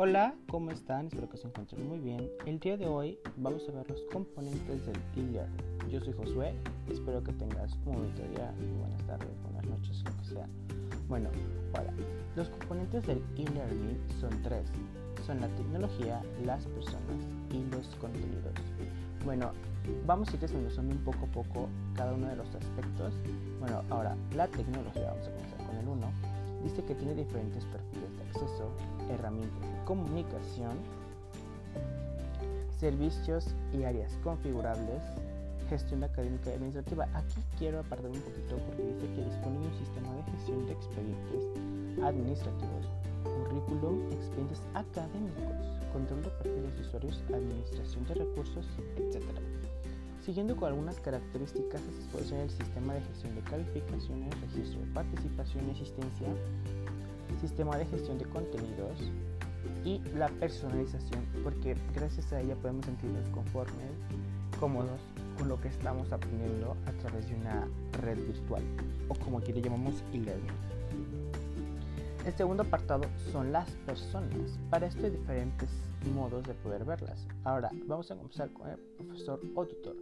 Hola, ¿cómo están? Espero que se encuentren muy bien. El día de hoy vamos a ver los componentes del e-learning. Yo soy Josué, espero que tengas un bonito día, buenas tardes, buenas noches, lo que sea. Bueno, ahora, los componentes del e-learning son tres. Son la tecnología, las personas y los contenidos. Bueno, vamos a ir desmenuzando un poco a poco cada uno de los aspectos. Bueno, ahora, la tecnología, vamos a comenzar con el 1 dice que tiene diferentes perfiles de acceso, herramientas de comunicación, servicios y áreas configurables, gestión académica y administrativa. Aquí quiero apartar un poquito porque dice que dispone de un sistema de gestión de expedientes administrativos, currículum, expedientes académicos, control de perfiles de usuarios, administración de recursos, etc. Siguiendo con algunas características a disposición del sistema de gestión de calificaciones, registro de participación y asistencia, sistema de gestión de contenidos y la personalización, porque gracias a ella podemos sentirnos conformes, cómodos con lo que estamos aprendiendo a través de una red virtual o como aquí le llamamos e-learning. El segundo apartado son las personas. Para esto hay diferentes modos de poder verlas. Ahora vamos a comenzar con el profesor o tutor.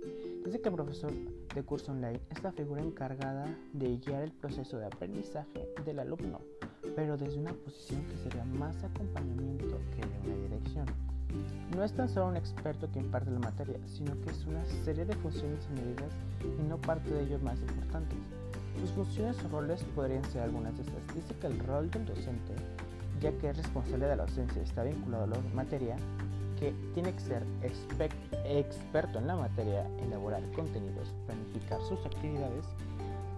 Dice que el profesor de curso online es la figura encargada de guiar el proceso de aprendizaje del alumno, pero desde una posición que sería más acompañamiento que de una dirección. No es tan solo un experto que imparte la materia, sino que es una serie de funciones añadidas y no parte de ellos más importantes. Sus funciones o roles podrían ser algunas de estas. Dice que el rol del docente, ya que es responsable de la docencia está vinculado a la materia, que tiene que ser experto en la materia, elaborar contenidos, planificar sus actividades,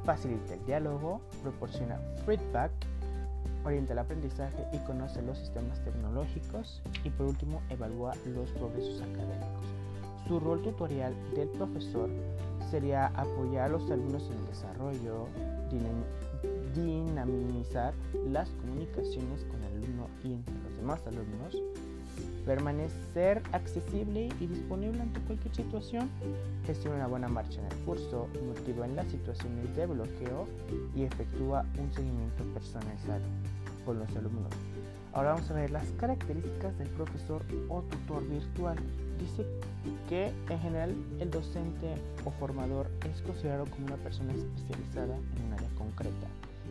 facilita el diálogo, proporciona feedback, orienta el aprendizaje y conoce los sistemas tecnológicos y por último evalúa los progresos académicos. Su rol tutorial del profesor sería apoyar a los alumnos en el desarrollo, dinamizar las comunicaciones con el alumno y entre los demás alumnos, permanecer accesible y disponible ante cualquier situación, gestiona una buena marcha en el curso, motiva en las situaciones de bloqueo y efectúa un seguimiento personalizado con los alumnos. Ahora vamos a ver las características del profesor o tutor virtual. Dice que en general el docente o formador es considerado como una persona especializada en un área concreta,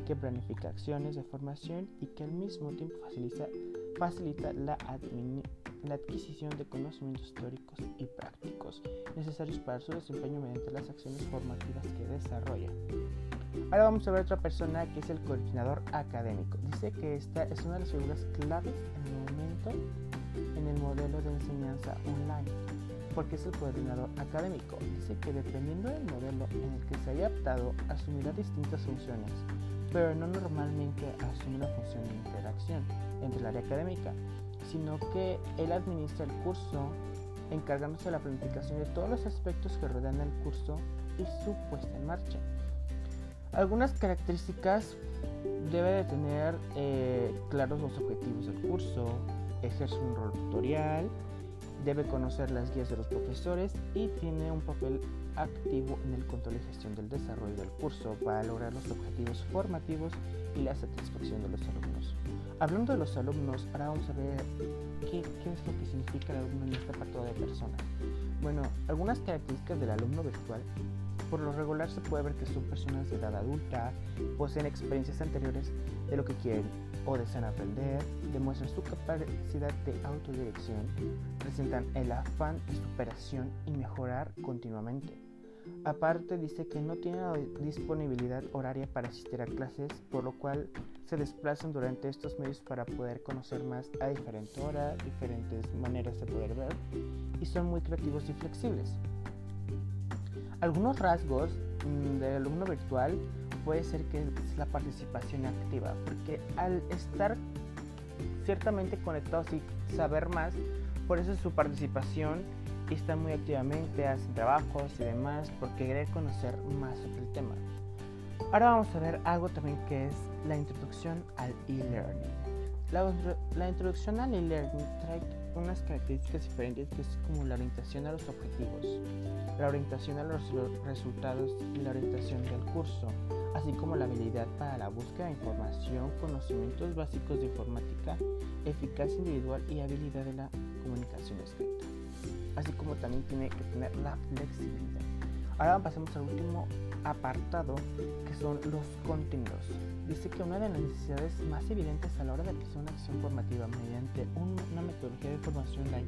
que planifica acciones de formación y que al mismo tiempo facilita, facilita la, la adquisición de conocimientos teóricos y prácticos necesarios para su desempeño mediante las acciones formativas que desarrolla. Ahora vamos a ver otra persona que es el coordinador académico. Dice que esta es una de las figuras claves en el momento en el modelo de enseñanza online, porque el coordinador académico. Dice que dependiendo del modelo en el que se haya adaptado, asumirá distintas funciones, pero no normalmente asume una función de interacción entre el área académica, sino que él administra el curso encargándose de la planificación de todos los aspectos que rodean el curso y su puesta en marcha. Algunas características debe de tener eh, claros los objetivos del curso, ejerce un rol tutorial, debe conocer las guías de los profesores y tiene un papel activo en el control y gestión del desarrollo del curso para lograr los objetivos formativos y la satisfacción de los alumnos. Hablando de los alumnos, ahora vamos a ver qué, qué es lo que significa el alumno en este apartado de personas. Bueno, algunas características del alumno virtual por lo regular se puede ver que son personas de edad adulta, poseen experiencias anteriores de lo que quieren o desean aprender, demuestran su capacidad de autodirección, presentan el afán de superación y mejorar continuamente. Aparte dice que no tienen disponibilidad horaria para asistir a clases, por lo cual se desplazan durante estos medios para poder conocer más a diferentes horas, diferentes maneras de poder ver y son muy creativos y flexibles. Algunos rasgos mm, del alumno virtual puede ser que es la participación activa, porque al estar ciertamente conectados y saber más, por eso su participación está muy activamente, hacen trabajos y demás, porque quiere conocer más sobre el tema. Ahora vamos a ver algo también que es la introducción al e-learning. La, la, introducción al e-learning trae unas características diferentes que es como la orientación a los objetivos, la orientación a los resultados y la orientación del curso, así como la habilidad para la búsqueda de información, conocimientos básicos de informática, eficacia individual y habilidad de la comunicación escrita, así como también tiene que tener la flexibilidad. Ahora pasemos al último apartado que son los contenidos. Dice que una de las necesidades más evidentes a la hora de realizar una acción formativa mediante una metodología de formación online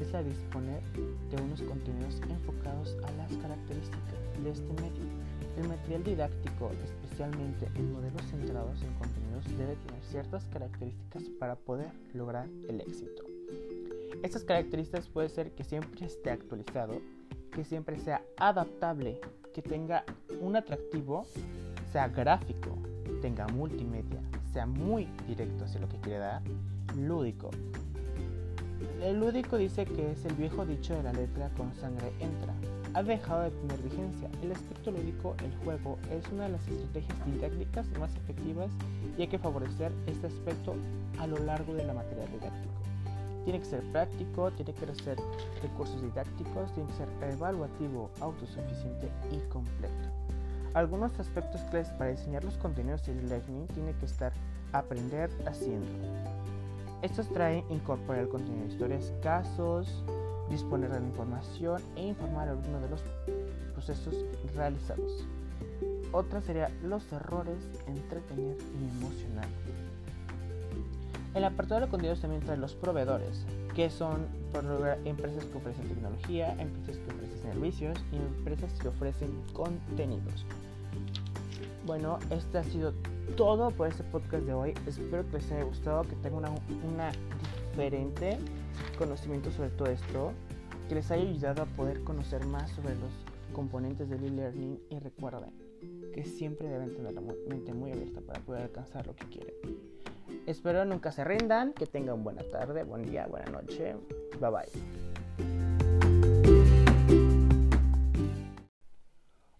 es la disponer de unos contenidos enfocados a las características de este medio. El material didáctico, especialmente en modelos centrados en contenidos, debe tener ciertas características para poder lograr el éxito. Estas características puede ser que siempre esté actualizado, que siempre sea adaptable, que tenga un atractivo, sea gráfico, tenga multimedia, sea muy directo hacia lo que quiere dar, lúdico. El lúdico dice que es el viejo dicho de la letra con sangre entra. Ha dejado de tener vigencia. El aspecto lúdico, el juego, es una de las estrategias didácticas más efectivas y hay que favorecer este aspecto a lo largo de la materia didáctica. Tiene que ser práctico, tiene que ser recursos didácticos, tiene que ser evaluativo, autosuficiente y completo. Algunos aspectos claves para diseñar los contenidos de e-learning tiene que estar aprender haciendo. Estos traen incorporar el contenido de historias, casos, disponer de la información e informar al alumno de los procesos realizados. Otra sería los errores, entretener y emocionar. El apartado de contenidos también trae los proveedores, que son por empresas que ofrecen tecnología, empresas que ofrecen servicios y empresas que ofrecen contenidos. Bueno, este ha sido todo por este podcast de hoy. Espero que les haya gustado, que tengan una, una diferente conocimiento sobre todo esto, que les haya ayudado a poder conocer más sobre los componentes del e-learning y recuerden que siempre deben tener la mente muy abierta para poder alcanzar lo que quieren. Espero nunca se rindan, que tengan buena tarde, buen día, buena noche. Bye bye.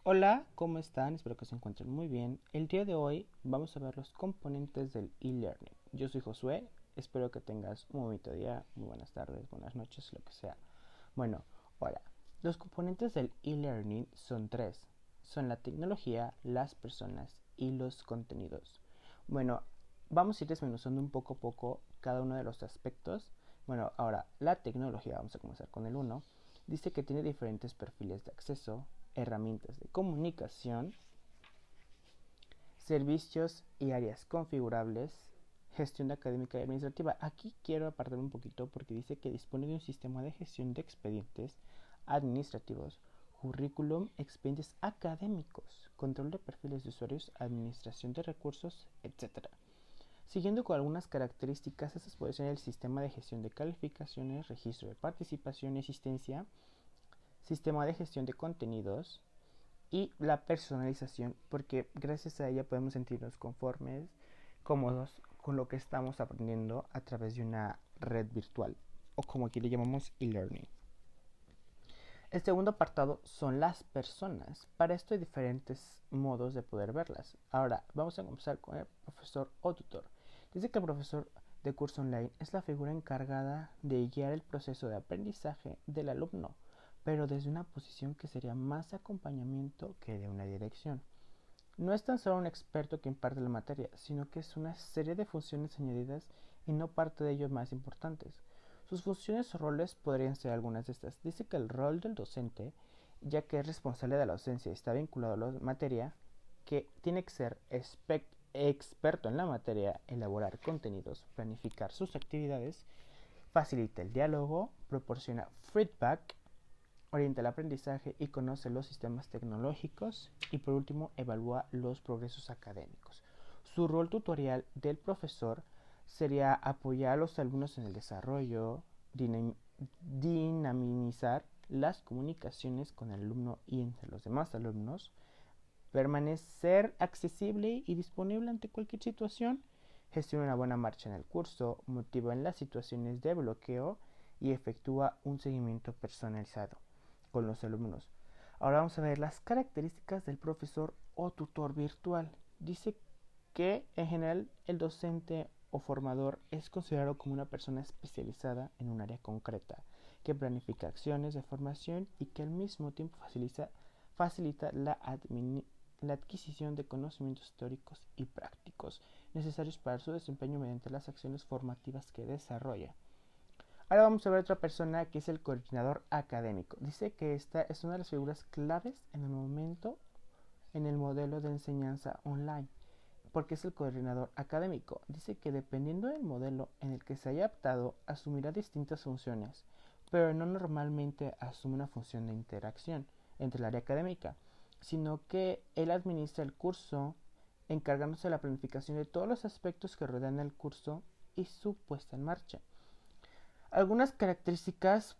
Hola, ¿cómo están? Espero que se encuentren muy bien. El día de hoy vamos a ver los componentes del e-learning. Yo soy Josué, espero que tengas un bonito día, muy buenas tardes, buenas noches, lo que sea. Bueno, ahora, los componentes del e-learning son tres. Son la tecnología, las personas y los contenidos. Bueno, vamos a ir desmenuzando un poco a poco cada uno de los aspectos. Bueno, ahora, la tecnología, vamos a comenzar con el 1, dice que tiene diferentes perfiles de acceso, herramientas de comunicación, servicios y áreas configurables, gestión académica y administrativa. Aquí quiero apartar un poquito porque dice que dispone de un sistema de gestión de expedientes administrativos, currículum, expedientes académicos, control de perfiles de usuarios, administración de recursos, etc. Siguiendo con algunas características, estas pueden ser el sistema de gestión de calificaciones, registro de participación y asistencia, sistema de gestión de contenidos y la personalización, porque gracias a ella podemos sentirnos conformes, cómodos con lo que estamos aprendiendo a través de una red virtual, o como aquí le llamamos e-learning. El segundo apartado son las personas. Para esto hay diferentes modos de poder verlas. Ahora vamos a comenzar con el profesor o tutor. Dice que el profesor de curso online es la figura encargada de guiar el proceso de aprendizaje del alumno, pero desde una posición que sería más acompañamiento que de una dirección. No es tan solo un experto que imparte la materia, sino que es una serie de funciones añadidas y no parte de ellos más importantes. Sus funciones o roles podrían ser algunas de estas. Dice que el rol del docente, ya que es responsable de la docencia y está vinculado a la materia, que tiene que ser experto en la materia, elaborar contenidos, planificar sus actividades, facilita el diálogo, proporciona feedback, orienta el aprendizaje y conoce los sistemas tecnológicos y por último evalúa los progresos académicos. Su rol tutorial del profesor sería apoyar a los alumnos en el desarrollo, dinamizar las comunicaciones con el alumno y entre los demás alumnos, permanecer accesible y disponible ante cualquier situación, gestiona una buena marcha en el curso, motiva en las situaciones de bloqueo y efectúa un seguimiento personalizado con los alumnos. Ahora vamos a ver las características del profesor o tutor virtual. Dice que en general el docente o formador es considerado como una persona especializada en un área concreta, que planifica acciones de formación y que al mismo tiempo facilita, la, la adquisición de conocimientos históricos y prácticos necesarios para su desempeño mediante las acciones formativas que desarrolla. Ahora vamos a ver otra persona que es el coordinador académico. Dice que esta es una de las figuras claves en el momento en el modelo de enseñanza online, porque es el coordinador académico. Dice que dependiendo del modelo en el que se haya adaptado, asumirá distintas funciones, pero no normalmente asume una función de interacción entre el área académica, sino que él administra el curso encargándose de la planificación de todos los aspectos que rodean el curso y su puesta en marcha. Algunas características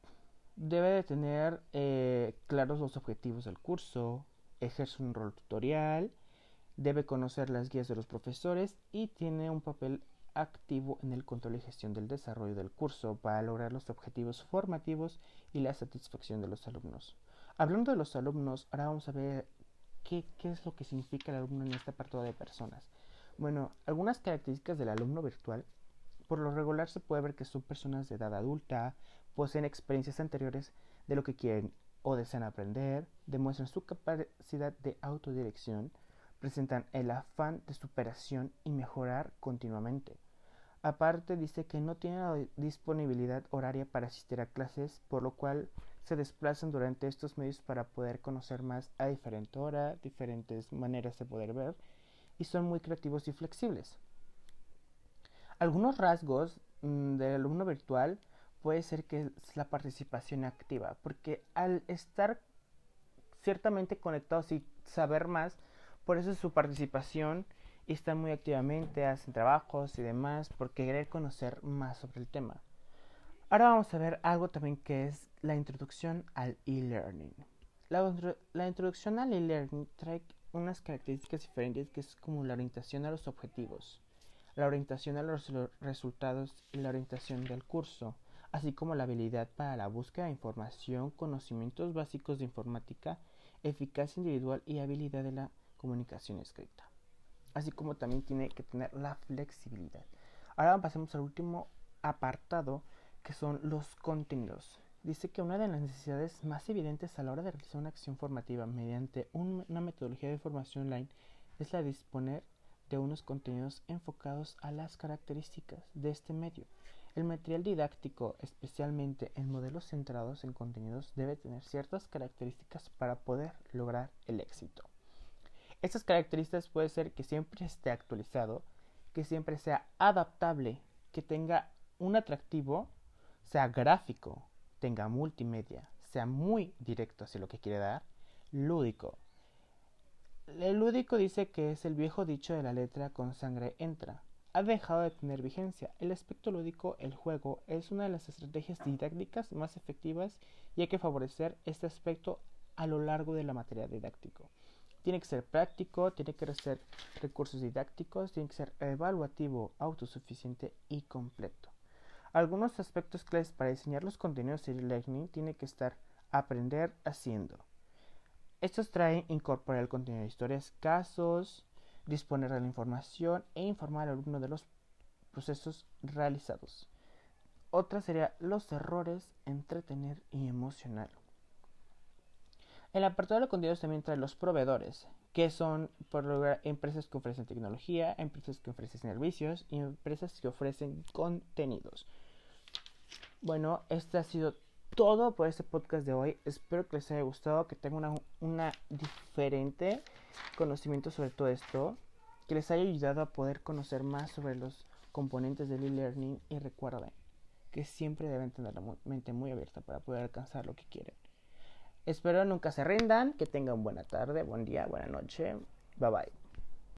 debe de tener eh, claros los objetivos del curso, ejerce un rol tutorial, debe conocer las guías de los profesores y tiene un papel activo en el control y gestión del desarrollo del curso para lograr los objetivos formativos y la satisfacción de los alumnos. Hablando de los alumnos, ahora vamos a ver qué, qué es lo que significa el alumno en este apartado de personas. Bueno, algunas características del alumno virtual por lo regular se puede ver que son personas de edad adulta, poseen experiencias anteriores de lo que quieren o desean aprender, demuestran su capacidad de autodirección, presentan el afán de superación y mejorar continuamente. Aparte dice que no tienen disponibilidad horaria para asistir a clases, por lo cual se desplazan durante estos medios para poder conocer más a diferente hora, diferentes maneras de poder ver, y son muy creativos y flexibles. Algunos rasgos mm, del alumno virtual puede ser que es la participación activa, porque al estar ciertamente conectados y saber más, por eso es su participación y están muy activamente, hacen trabajos y demás, porque querer conocer más sobre el tema. Ahora vamos a ver algo también que es la introducción al e-learning. La, la, introducción al e-learning trae unas características diferentes que es como la orientación a los objetivos la orientación a los resultados y la orientación del curso, así como la habilidad para la búsqueda de información, conocimientos básicos de informática, eficacia individual y habilidad de la comunicación escrita. Así como también tiene que tener la flexibilidad. Ahora pasemos al último apartado que son los contenidos. Dice que una de las necesidades más evidentes a la hora de realizar una acción formativa mediante una metodología de formación online es la de disponer de unos contenidos enfocados a las características de este medio. El material didáctico, especialmente en modelos centrados en contenidos, debe tener ciertas características para poder lograr el éxito. Estas características puede ser que siempre esté actualizado, que siempre sea adaptable, que tenga un atractivo, sea gráfico, tenga multimedia, sea muy directo hacia lo que quiere dar, lúdico, el lúdico dice que es el viejo dicho de la letra con sangre entra. Ha dejado de tener vigencia. El aspecto lúdico, el juego, es una de las estrategias didácticas más efectivas y hay que favorecer este aspecto a lo largo de la materia didáctico. Tiene que ser práctico, tiene que ser recursos didácticos, tiene que ser evaluativo, autosuficiente y completo. Algunos aspectos claves para diseñar los contenidos de e-learning tiene que estar aprender haciendo. Estos traen incorporar el contenido de historias, casos, disponer de la información e informar al alumno de los procesos realizados. Otra sería los errores, entretener y emocionar. El apartado de contenidos también trae los proveedores, que son por lograr empresas que ofrecen tecnología, empresas que ofrecen servicios y empresas que ofrecen contenidos. Bueno, este ha sido todo por este podcast de hoy. Espero que les haya gustado, que tengan una, diferente conocimiento sobre todo esto, que les haya ayudado a poder conocer más sobre los componentes del e-learning y recuerden que siempre deben tener la mente muy abierta para poder alcanzar lo que quieren. Espero nunca se rindan, que tengan buena tarde, buen día, buena noche. Bye bye.